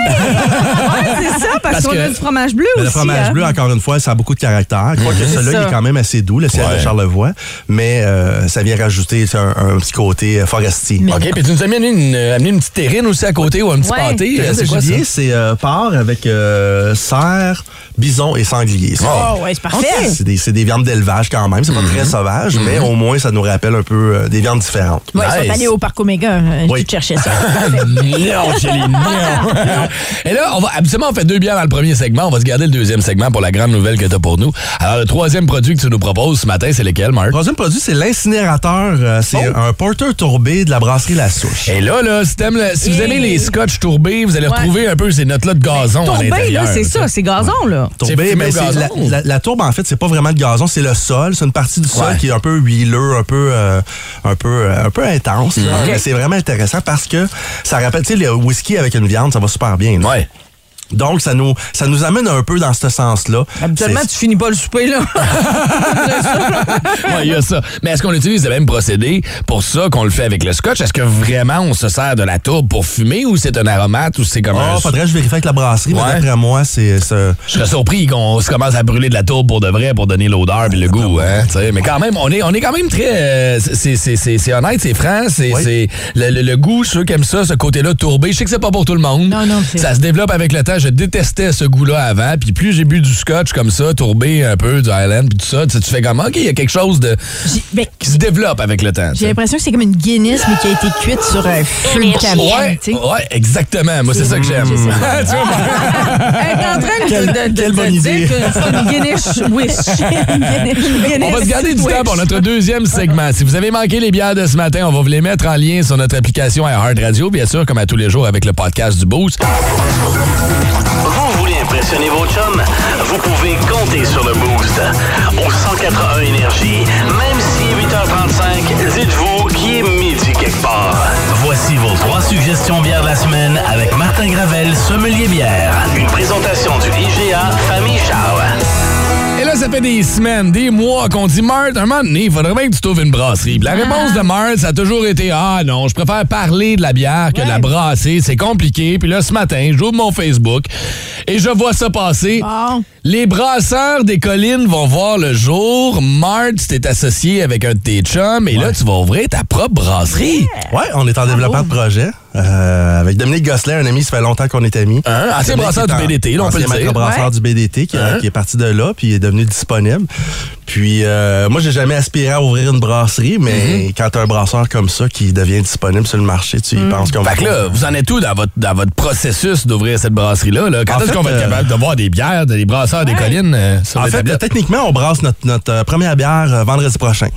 c'est ça, parce, Parce qu'on que- a du fromage bleu Mais aussi. le fromage hein. bleu, encore une fois, ça a beaucoup de caractère. Quoique C'est celui-là, il est quand même assez doux, le ciel Ouais. de Charlevoix. Mais euh, ça vient rajouter un, un petit côté euh, forestier. OK, puis tu nous as amené une, euh, amené une petite terrine aussi à côté ou un petit Ouais. pâté. C'est quoi ça? c'est euh, porc avec euh, cerf, bison et sanglier. C'est- Oh, ouais, c'est parfait. C'est des, viandes d'élevage quand même. C'est pas très sauvage, mais au moins, ça nous rappelle un peu des viandes différentes. Ouais, ils sont allés au Parc Omega. euh, Oui. Tu cherchais ça. non, Kelly, non. Et là, on va, habituellement, on fait deux bières dans le premier segment. On va se garder le deuxième segment pour la grande nouvelle que tu as pour nous. Alors, le troisième produit que tu nous proposes ce matin, c'est lequel, Marc? Le troisième produit, c'est l'incinérateur. Euh, c'est un porteur tourbé de la brasserie La Souche. Et là, là, si, si vous aimez les scotch tourbés, vous allez Ouais. retrouver un peu ces notes-là de gazon à Tourbé, l'intérieur. c'est ça, c'est gazon, là. Tourbé, ben, c'est la, gazon? la- la tourbe, en fait, c'est pas vraiment de gazon, c'est le sol. C'est une partie du sol qui est un peu huileux, un peu, euh, un peu, euh, un peu intense. là. Ok. Mais C'est vraiment intéressant parce que ça rappelle, tu sais, le whisky avec une viande, ça va super bien. là. Ouais. Donc, ça nous, ça nous amène un peu dans ce sens-là. Habituellement, tu finis pas le souper, là. Ouais, il y a ça. Mais est-ce qu'on utilise le même procédé pour ça qu'on le fait avec le scotch? Est-ce que vraiment on se sert de la tourbe pour fumer ou c'est un aromate ou c'est comme Oh, un... faudrait que je vérifie avec la brasserie, Ouais. mais d'après moi, c'est ça. Je serais surpris qu'on se commence à brûler de la tourbe pour de vrai pour donner l'odeur et le goût. Hein, tu sais. mais quand même, on est, on est quand même très... euh, c'est- c'est c'est- c'est honnête, c'est franc. C'est Oui. c'est le, le- le goût, ceux qui aiment ça, ce côté-là tourbé. Je sais que c'est pas pour tout le monde. Non, non, c'est- Ça se développe avec le temps. Je détestais ce goût-là avant. Puis plus j'ai bu du scotch comme ça, tourbé un peu, du Highland, puis tout ça, tu sais, tu fais comme, OK, il y a quelque chose de ben, qui se développe avec le temps. J'ai l'impression que c'est comme une Guinness, mais qui a été cuite sur un feu de camion. Sais. ouais, exactement. Moi, c'est ça que j'aime. Tu vois, Elle est en train de, Quelle- de, de, quelle de bonne dire idée. que c'est une Guinness Wish. On va se garder du temps pour notre deuxième segment. Si vous avez manqué les bières de ce matin, on va vous les mettre en lien sur notre application Hard Radio, bien sûr, comme à tous les jours avec le podcast du Boost. Vous voulez impressionner vos chums? Vous pouvez compter sur le Boost. Au 181 Énergie, même si 8h35, dites-vous qu'il est midi quelque part. Voici vos trois suggestions bières de la semaine avec Martin Gravel, sommelier bière. Une présentation du IGA Famille Charles. Ça fait des semaines, des mois qu'on dit, Marthe, un moment donné, il faudrait bien que tu trouves une brasserie. Puis la réponse de Marthe, ça a toujours été, ah non, je préfère parler de la bière que de la brasser, c'est compliqué. Puis là, ce matin, j'ouvre mon Facebook et je vois ça passer. Bon. Les brasseurs des collines vont voir le jour. Marthe, tu t'es associé avec un de tes chums et là, tu vas ouvrir ta propre brasserie. Ouais, on est en développement de projet. euh, avec Dominique Gosselin, un ami, ça fait longtemps qu'on est amis. Hein? Ancien brasseur du BDT, là, on peut le dire. brasseur Ouais. du BDT qui, Hein? qui est parti de là, puis il est devenu disponible. Puis euh, moi, j'ai jamais aspiré à ouvrir une brasserie, mais quand t'as un brasseur comme ça qui devient disponible sur le marché, tu y penses qu'on va... Fait que là, vous en êtes où dans votre, dans votre processus d'ouvrir cette brasserie-là? Là? Quand est-ce qu'on va être euh, capable de voir des bières, des brasseurs des collines euh, sur En les fait, tablettes? techniquement, on brasse notre, notre euh, première bière euh, vendredi prochain.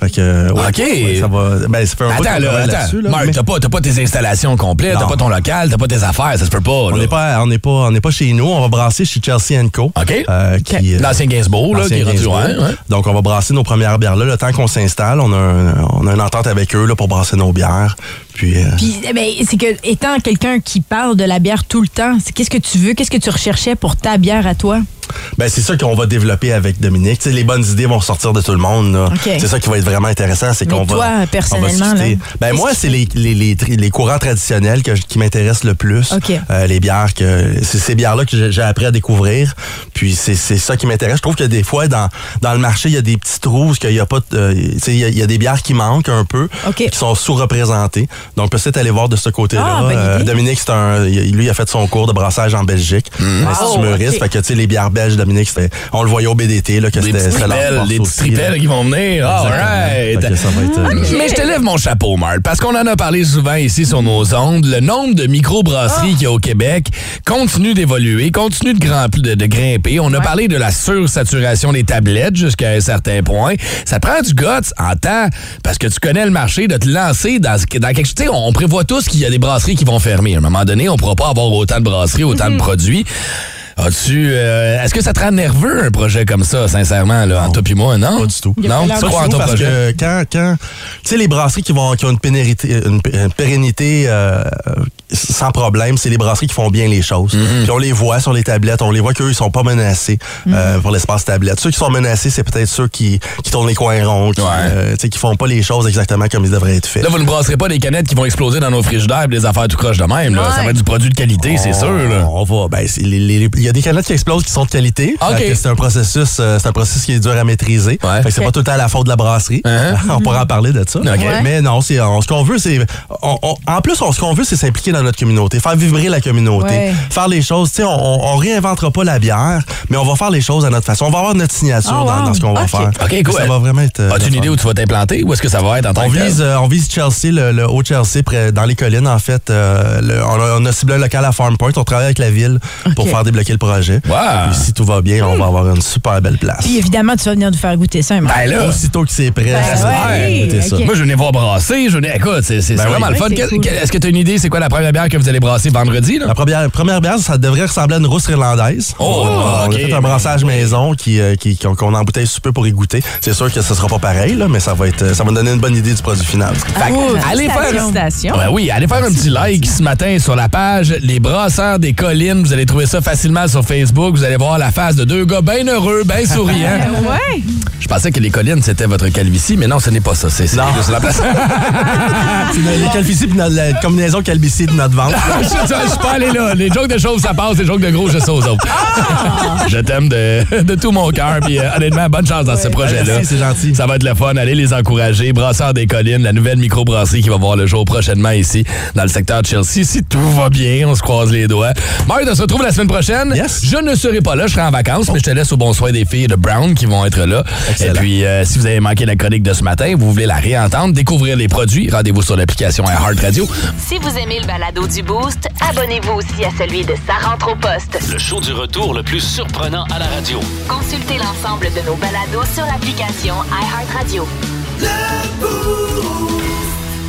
Fait que, ouais, OK. ouais, ça va. Ben, ça fait un Attends, là, attends. là, Marc, mais t'as pas, t'as pas tes installations complètes, t'as pas ton local, t'as pas tes affaires, ça se peut pas. On là. n'est pas, on n'est pas, on n'est pas chez nous. On va brasser chez Chelsea Co. OK. Euh, qui, L'ancien Gainsbourg, là, qui est rendu Donc, on va brasser nos premières bières là. Le temps qu'on s'installe, on, a une entente avec eux pour brasser nos bières. Puis, euh, Puis, eh ben, c'est que, étant quelqu'un qui parle de la bière tout le temps, c'est qu'est-ce que tu veux, qu'est-ce que tu recherchais pour ta bière à toi? ben, c'est ça qu'on va développer avec Dominique. Les bonnes idées vont sortir de tout le monde. C'est ça qui va être vraiment intéressant. C'est qu'on toi, va. on va personnellement, discuter. là, ben, moi, c'est les, les, les, courants traditionnels que, qui m'intéressent le plus. Euh, les bières que. C'est ces bières-là que j'ai- appris à découvrir. Puis, c'est ça qui m'intéresse. Je trouve que des fois, dans, dans le marché, il y a des petits trous, qu'il y a pas. de- euh, tu sais, il y, a- il y a des bières qui manquent un peu, qui sont sous-représentées. Donc, peut-être aller voir de ce côté-là. Ah, Euh. Dominique, c'est un. Lui, il a fait son cours de brassage en Belgique. Mm. Institut Wow, Meurice. OK. Fait que, tu sais, les bières belges, Dominique, c'était- on le voyait au BDT, là, que Des c'était des petits tripels qui vont venir. All right. Fait que ça va être, euh, Mais je te lève mon chapeau, Marc, parce qu'on en a parlé souvent ici sur nos ondes. Le nombre de microbrasseries qu'il y a au Québec continue d'évoluer, continue de, grand- de- de grimper. On a parlé de la sursaturation des tablettes jusqu'à un certain point. Ça prend du guts en temps, parce que tu connais le marché, de te lancer dans, dans quelque chose. Tu sais, on prévoit tous qu'il y a des brasseries qui vont fermer. À un moment donné, on ne pourra pas avoir autant de brasseries, autant de produits. As-tu, euh, est-ce que ça te rend nerveux un projet comme ça, sincèrement, là, en toi et moi, non? Pas du tout. Non, pas tu crois en ton parce projet? que quand, quand tu sais, les brasseries qui, vont, qui ont une pérennité, une, p- une pérennité euh, sans problème, c'est les brasseries qui font bien les choses. Mm-hmm. Puis on les voit sur les tablettes, on les voit qu'eux, ils sont pas menacés euh, pour l'espace tablette. Ceux qui sont menacés, c'est peut-être ceux qui, qui tournent les coins ronds, qui, Ouais. euh, tu sais, qui font pas les choses exactement comme ils devraient être faits. Là, vous ne brasserez pas des canettes qui vont exploser dans nos frigidaires et des affaires tout croche de même. Là. Ça va être du produit de qualité, c'est sûr. Là. On va, ben, c'est les- les- il y a des canettes qui explosent qui sont de qualité. Que C'est un processus, euh, c'est un processus qui est dur à maîtriser. Ouais. Fait que c'est pas tout le temps la faute de la brasserie. Uh-huh. on pourra en parler de ça. Mais non, c'est ce qu'on veut, c'est en plus on- ce qu'on veut, c'est s'impliquer dans notre communauté, faire vibrer la communauté, Ouais. faire les choses. Tu sais, on, on, réinventera pas la bière, mais on va faire les choses à notre façon. On va avoir notre signature Ah, dans, wow. dans ce qu'on va faire. OK, cool. Ça va vraiment être. euh, As-tu une idée où tu vas t'implanter? Où est-ce que ça va être en tant On vise, euh, on vise Chelsea, le, le haut Chelsea, près, dans les collines, en fait. euh, le- on, a, on a ciblé un local à Farm Point. On travaille avec la ville pour faire débloquer le projet. Wow. Puis si tout va bien, on va avoir une super belle place. Puis évidemment, tu vas venir nous faire goûter ça. Ben là, Aussitôt que c'est prêt, Ben ouais. ça. Ok. Moi, je venais voir brasser. Je venais, écoute, c'est c'est Ben vraiment oui. le fun. C'est cool. Est-ce que tu as une idée, c'est quoi la première bière que vous allez brasser vendredi? Là? La première, première bière, ça devrait ressembler à une rousse irlandaise. Oh, on a fait un brassage maison qui, euh, qui, qu'on embouteille super pour y goûter. C'est sûr que ce sera pas pareil, là, mais ça va être, ça va nous donner une bonne idée du produit final. Fait Cool. allez faire Félicitations. Ouais, oui, allez faire un petit like ce matin sur la page Les Brasseurs des Collines. Vous allez trouver ça facilement sur Facebook. Vous allez voir la face de deux gars bien heureux, bien souriants. Ouais. Je pensais que les collines, c'était votre calvitie, mais non, ce n'est pas ça. C'est la place. Les calvities puis notre- la combinaison calvitie de notre ventre. je, je- je suis pas allé là. Les jokes de chauve, ça passe. Les jokes de gros, je sais aux autres. je t'aime de, de tout mon cœur. Puis euh, honnêtement, bonne chance dans ce projet-là. Merci, c'est gentil. Ça va être le fun. Allez les encourager. Brasseurs des collines, la nouvelle microbrasserie qui va voir le jour prochainement ici, dans le secteur de Chelsea. Si tout va bien, on se croise les doigts. Marc, on se retrouve la semaine prochaine. Yes. Je ne serai pas là. Je serai en vacances, mais je te laisse au bon soin des filles de Brown qui vont être là. Excellent. Et puis, euh, si vous avez manqué la chronique de ce matin, vous voulez la réentendre, découvrir les produits, rendez-vous sur l'application Heart Radio. Si vous aimez le balado du Boost, abonnez-vous aussi à celui de Sa rentre au poste. Le show du retour le plus surprenant à la radio. Consultez l'ensemble de nos balados sur l'application iHeartRadio.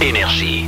Énergie.